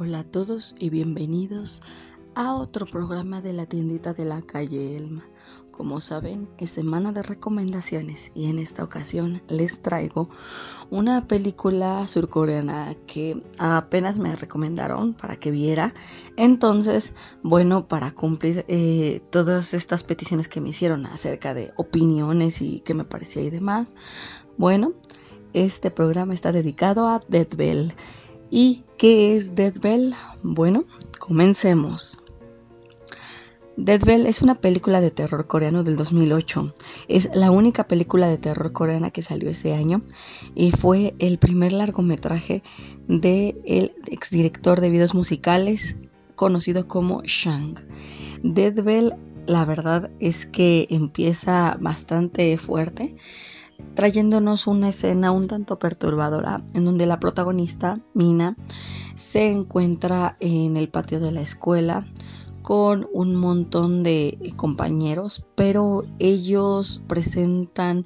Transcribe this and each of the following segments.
Hola a todos y bienvenidos a otro programa de la tiendita de la calle Elma. Como saben, es semana de recomendaciones y en esta ocasión les traigo una película surcoreana que apenas me recomendaron para que viera. Entonces, bueno, para cumplir eh, todas estas peticiones que me hicieron acerca de opiniones y qué me parecía y demás, bueno, este programa está dedicado a Dead Bell. ¿Y qué es Dead Bell? Bueno, comencemos. Dead Bell es una película de terror coreano del 2008. Es la única película de terror coreana que salió ese año y fue el primer largometraje del el exdirector de videos musicales conocido como Shang. Dead Bell, la verdad es que empieza bastante fuerte trayéndonos una escena un tanto perturbadora en donde la protagonista, Mina, se encuentra en el patio de la escuela con un montón de compañeros, pero ellos presentan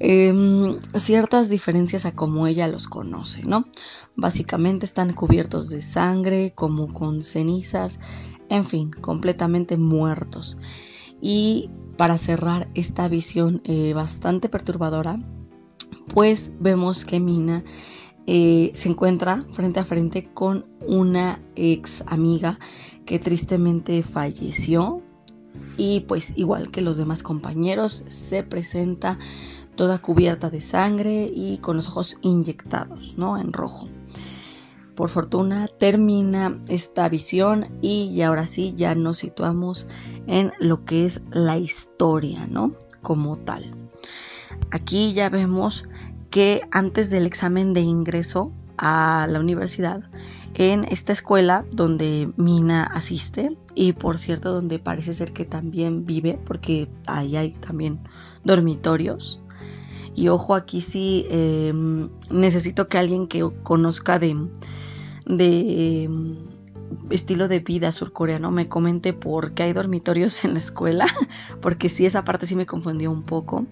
em, ciertas diferencias a como ella los conoce, ¿no? Básicamente están cubiertos de sangre, como con cenizas, en fin, completamente muertos. Y para cerrar esta visión eh, bastante perturbadora, pues vemos que Mina eh, se encuentra frente a frente con una ex amiga que tristemente falleció y pues igual que los demás compañeros se presenta toda cubierta de sangre y con los ojos inyectados, ¿no? En rojo. Por fortuna termina esta visión y ahora sí ya nos situamos en lo que es la historia, ¿no? Como tal. Aquí ya vemos que antes del examen de ingreso a la universidad, en esta escuela donde Mina asiste y por cierto donde parece ser que también vive porque ahí hay también dormitorios. Y ojo, aquí sí em, necesito que alguien que conozca de, de em, estilo de vida surcoreano me comente por qué hay dormitorios en la escuela, porque sí, esa parte sí me confundió un poco.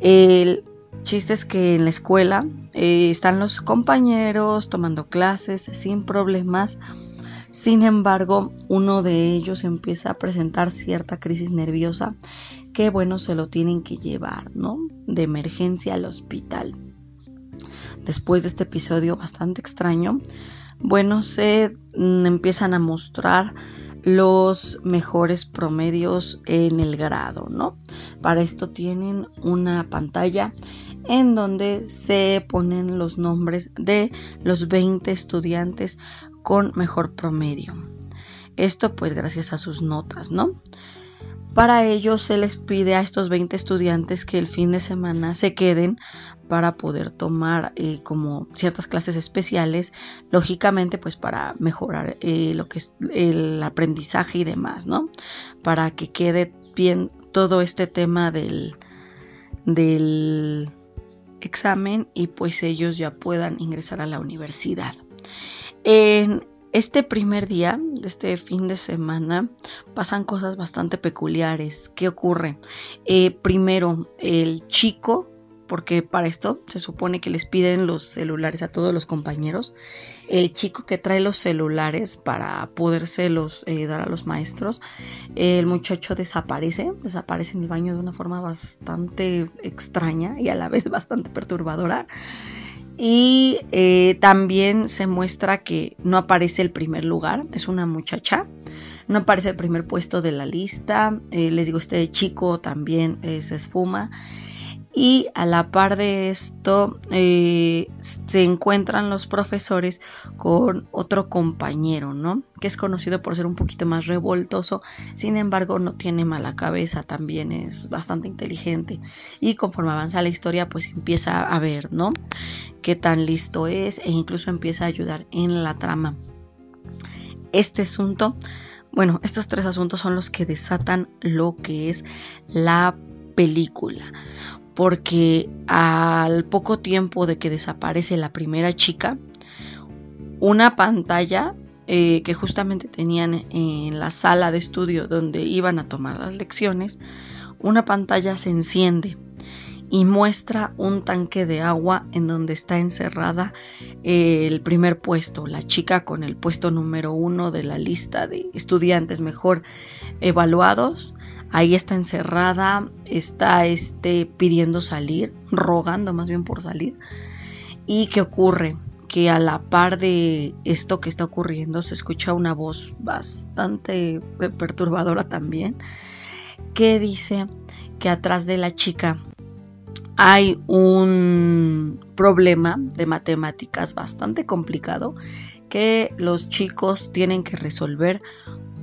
El chiste es que en la escuela eh, están los compañeros tomando clases sin problemas. Sin embargo, uno de ellos empieza a presentar cierta crisis nerviosa que, bueno, se lo tienen que llevar, ¿no? De emergencia al hospital. Después de este episodio bastante extraño, bueno, se mm, empiezan a mostrar los mejores promedios en el grado, ¿no? Para esto tienen una pantalla en donde se ponen los nombres de los 20 estudiantes con mejor promedio. Esto pues gracias a sus notas, ¿no? Para ello se les pide a estos 20 estudiantes que el fin de semana se queden para poder tomar eh, como ciertas clases especiales, lógicamente pues para mejorar eh, lo que es el aprendizaje y demás, ¿no? Para que quede bien todo este tema del, del examen y pues ellos ya puedan ingresar a la universidad. En este primer día, este fin de semana, pasan cosas bastante peculiares. ¿Qué ocurre? Eh, primero, el chico, porque para esto se supone que les piden los celulares a todos los compañeros, el chico que trae los celulares para podérselos eh, dar a los maestros, el muchacho desaparece, desaparece en el baño de una forma bastante extraña y a la vez bastante perturbadora. Y eh, también se muestra que no aparece el primer lugar, es una muchacha. No aparece el primer puesto de la lista. Eh, les digo, este chico también se esfuma. Y a la par de esto eh, se encuentran los profesores con otro compañero, ¿no? Que es conocido por ser un poquito más revoltoso, sin embargo no tiene mala cabeza, también es bastante inteligente. Y conforme avanza la historia, pues empieza a ver, ¿no? Qué tan listo es e incluso empieza a ayudar en la trama. Este asunto, bueno, estos tres asuntos son los que desatan lo que es la película porque al poco tiempo de que desaparece la primera chica, una pantalla eh, que justamente tenían en la sala de estudio donde iban a tomar las lecciones, una pantalla se enciende y muestra un tanque de agua en donde está encerrada eh, el primer puesto, la chica con el puesto número uno de la lista de estudiantes mejor evaluados. Ahí está encerrada, está este, pidiendo salir, rogando más bien por salir. ¿Y qué ocurre? Que a la par de esto que está ocurriendo se escucha una voz bastante perturbadora también que dice que atrás de la chica hay un problema de matemáticas bastante complicado que los chicos tienen que resolver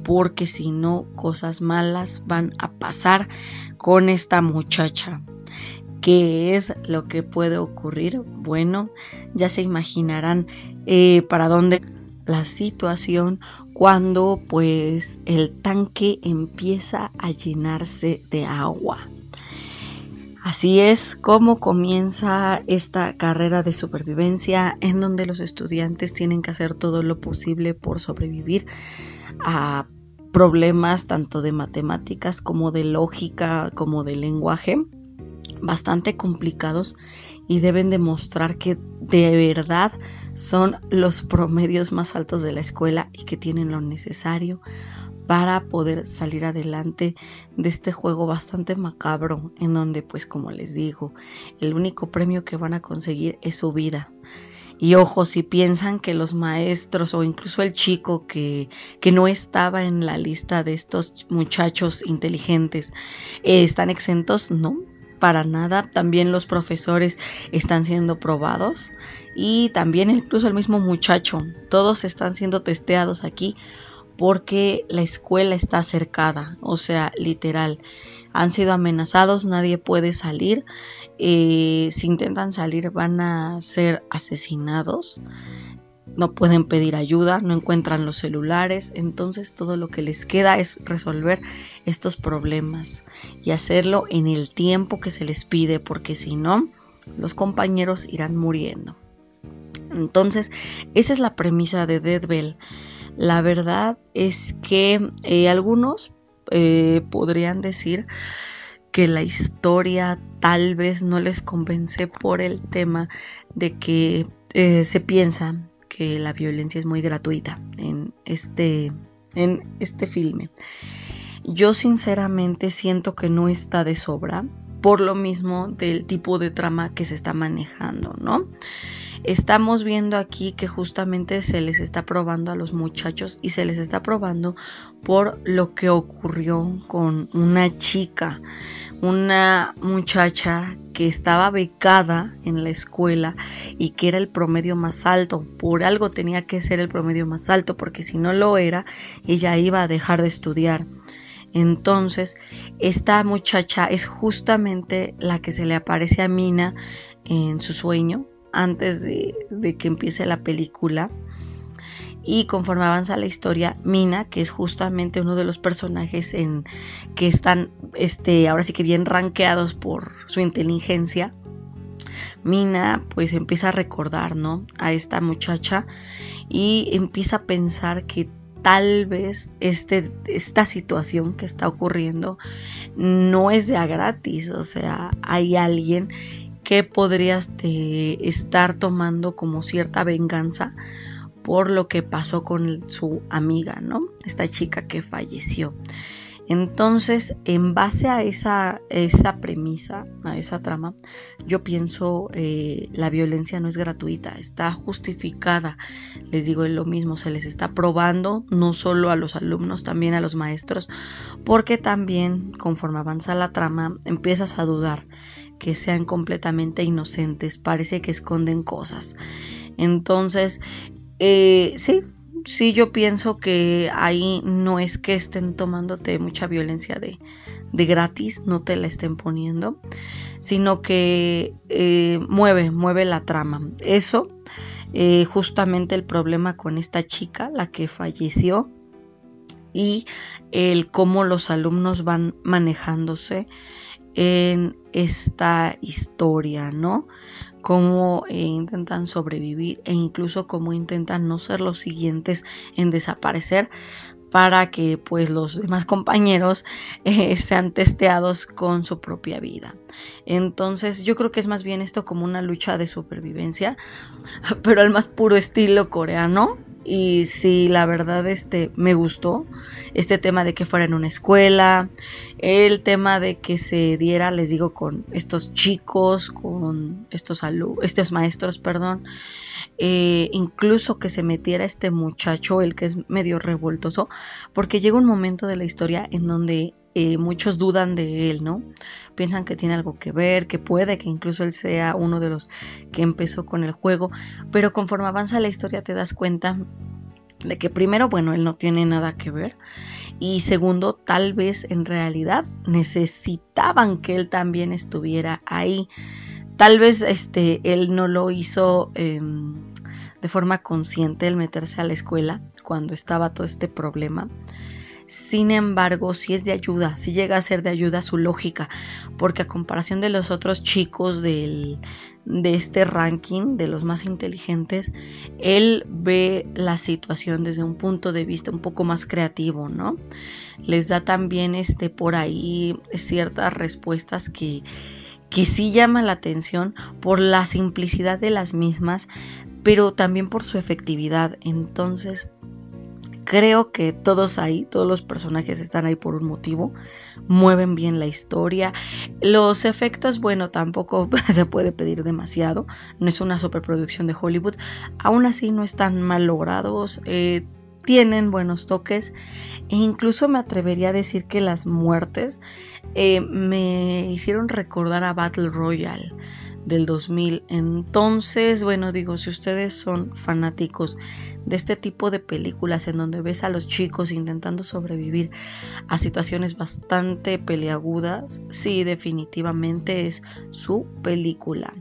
porque si no cosas malas van a pasar con esta muchacha. ¿Qué es lo que puede ocurrir? Bueno, ya se imaginarán eh, para dónde la situación cuando pues el tanque empieza a llenarse de agua. Así es como comienza esta carrera de supervivencia en donde los estudiantes tienen que hacer todo lo posible por sobrevivir a problemas tanto de matemáticas como de lógica como de lenguaje bastante complicados y deben demostrar que de verdad son los promedios más altos de la escuela y que tienen lo necesario para poder salir adelante de este juego bastante macabro en donde pues como les digo el único premio que van a conseguir es su vida y ojo, si piensan que los maestros o incluso el chico que, que no estaba en la lista de estos muchachos inteligentes eh, están exentos, no, para nada. También los profesores están siendo probados y también incluso el mismo muchacho. Todos están siendo testeados aquí porque la escuela está cercada, o sea, literal. Han sido amenazados, nadie puede salir. Eh, si intentan salir van a ser asesinados. No pueden pedir ayuda, no encuentran los celulares, entonces todo lo que les queda es resolver estos problemas y hacerlo en el tiempo que se les pide, porque si no, los compañeros irán muriendo. Entonces, esa es la premisa de Dead Bell. La verdad es que eh, algunos eh, podrían decir que la historia tal vez no les convence por el tema de que eh, se piensa que la violencia es muy gratuita en este, en este filme. Yo sinceramente siento que no está de sobra por lo mismo del tipo de trama que se está manejando, ¿no? Estamos viendo aquí que justamente se les está probando a los muchachos y se les está probando por lo que ocurrió con una chica, una muchacha que estaba becada en la escuela y que era el promedio más alto. Por algo tenía que ser el promedio más alto porque si no lo era, ella iba a dejar de estudiar. Entonces, esta muchacha es justamente la que se le aparece a Mina en su sueño, antes de, que empiece la película. Y conforme avanza la historia, Mina, que es justamente uno de los personajes en que están este, ahora sí que bien rankeados por su inteligencia, Mina pues empieza a recordar, ¿no? A esta muchacha y empieza a pensar que tal vez este, esta situación que está ocurriendo no es de a gratis, o sea, hay alguien que podrías estar tomando como cierta venganza por lo que pasó con su amiga, ¿no? Esta chica que falleció. Entonces, en base a esa, esa premisa, a esa trama, yo pienso eh, la violencia no es gratuita, está justificada. Les digo lo mismo, se les está probando no solo a los alumnos, también a los maestros, porque también conforme avanza la trama empiezas a dudar que sean completamente inocentes, parece que esconden cosas. Entonces, eh, sí, sí yo pienso que ahí no es que estén tomándote mucha violencia de, de gratis, no te la estén poniendo, sino que eh, mueve, mueve la trama. Eso, eh, justamente el problema con esta chica, la que falleció, y el cómo los alumnos van manejándose en esta historia, ¿no? Cómo eh, intentan sobrevivir e incluso cómo intentan no ser los siguientes en desaparecer para que pues los demás compañeros eh, sean testeados con su propia vida. Entonces yo creo que es más bien esto como una lucha de supervivencia, pero al más puro estilo coreano. Y sí, la verdad, este, me gustó este tema de que fuera en una escuela, el tema de que se diera, les digo, con estos chicos, con estos, estos maestros, perdón, eh, incluso que se metiera este muchacho, el que es medio revoltoso, porque llega un momento de la historia en donde eh, muchos dudan de él, ¿no? Piensan que tiene algo que ver, que puede que incluso él sea uno de los que empezó con el juego, pero conforme avanza la historia te das cuenta de que primero, bueno, él no tiene nada que ver y segundo, tal vez en realidad necesitaban que él también estuviera ahí. Tal vez este, él no lo hizo em, de forma consciente el meterse a la escuela cuando estaba todo este problema. Sin embargo, si es de ayuda, si llega a ser de ayuda su lógica, porque a comparación de los otros chicos del, de este ranking, de los más inteligentes, él ve la situación desde un punto de vista un poco más creativo, ¿no? Les da también este por ahí ciertas respuestas que que sí llama la atención por la simplicidad de las mismas, pero también por su efectividad. Entonces, creo que todos ahí, todos los personajes están ahí por un motivo, mueven bien la historia. Los efectos, bueno, tampoco se puede pedir demasiado, no es una superproducción de Hollywood, aún así no están mal logrados, eh, tienen buenos toques e incluso me atrevería a decir que las muertes eh, me hicieron recordar a Battle Royale del 2000. Entonces, bueno, digo, si ustedes son fanáticos de este tipo de películas en donde ves a los chicos intentando sobrevivir a situaciones bastante peleagudas, sí, definitivamente es su película.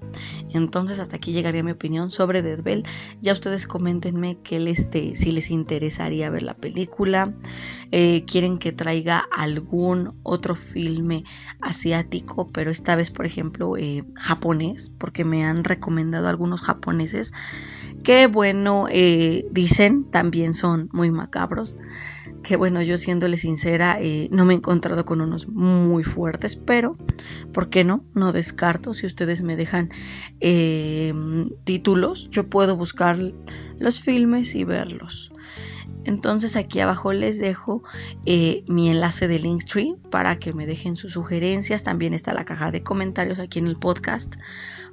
Entonces, hasta aquí llegaría mi opinión sobre Dead Bell. Ya ustedes coméntenme que les, si les interesaría ver la película, eh, quieren que traiga algún otro filme asiático, pero esta vez, por ejemplo, eh, porque me han recomendado algunos japoneses que bueno, eh, dicen también son muy macabros. Que bueno, yo siéndole sincera, eh, no me he encontrado con unos muy fuertes, pero ¿por qué no? No descarto. Si ustedes me dejan eh, títulos, yo puedo buscar los filmes y verlos. Entonces aquí abajo les dejo eh, mi enlace de Linktree para que me dejen sus sugerencias. También está la caja de comentarios aquí en el podcast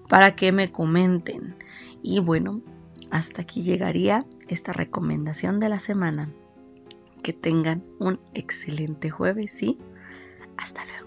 para que me comenten. Y bueno, hasta aquí llegaría esta recomendación de la semana. Que tengan un excelente jueves y hasta luego.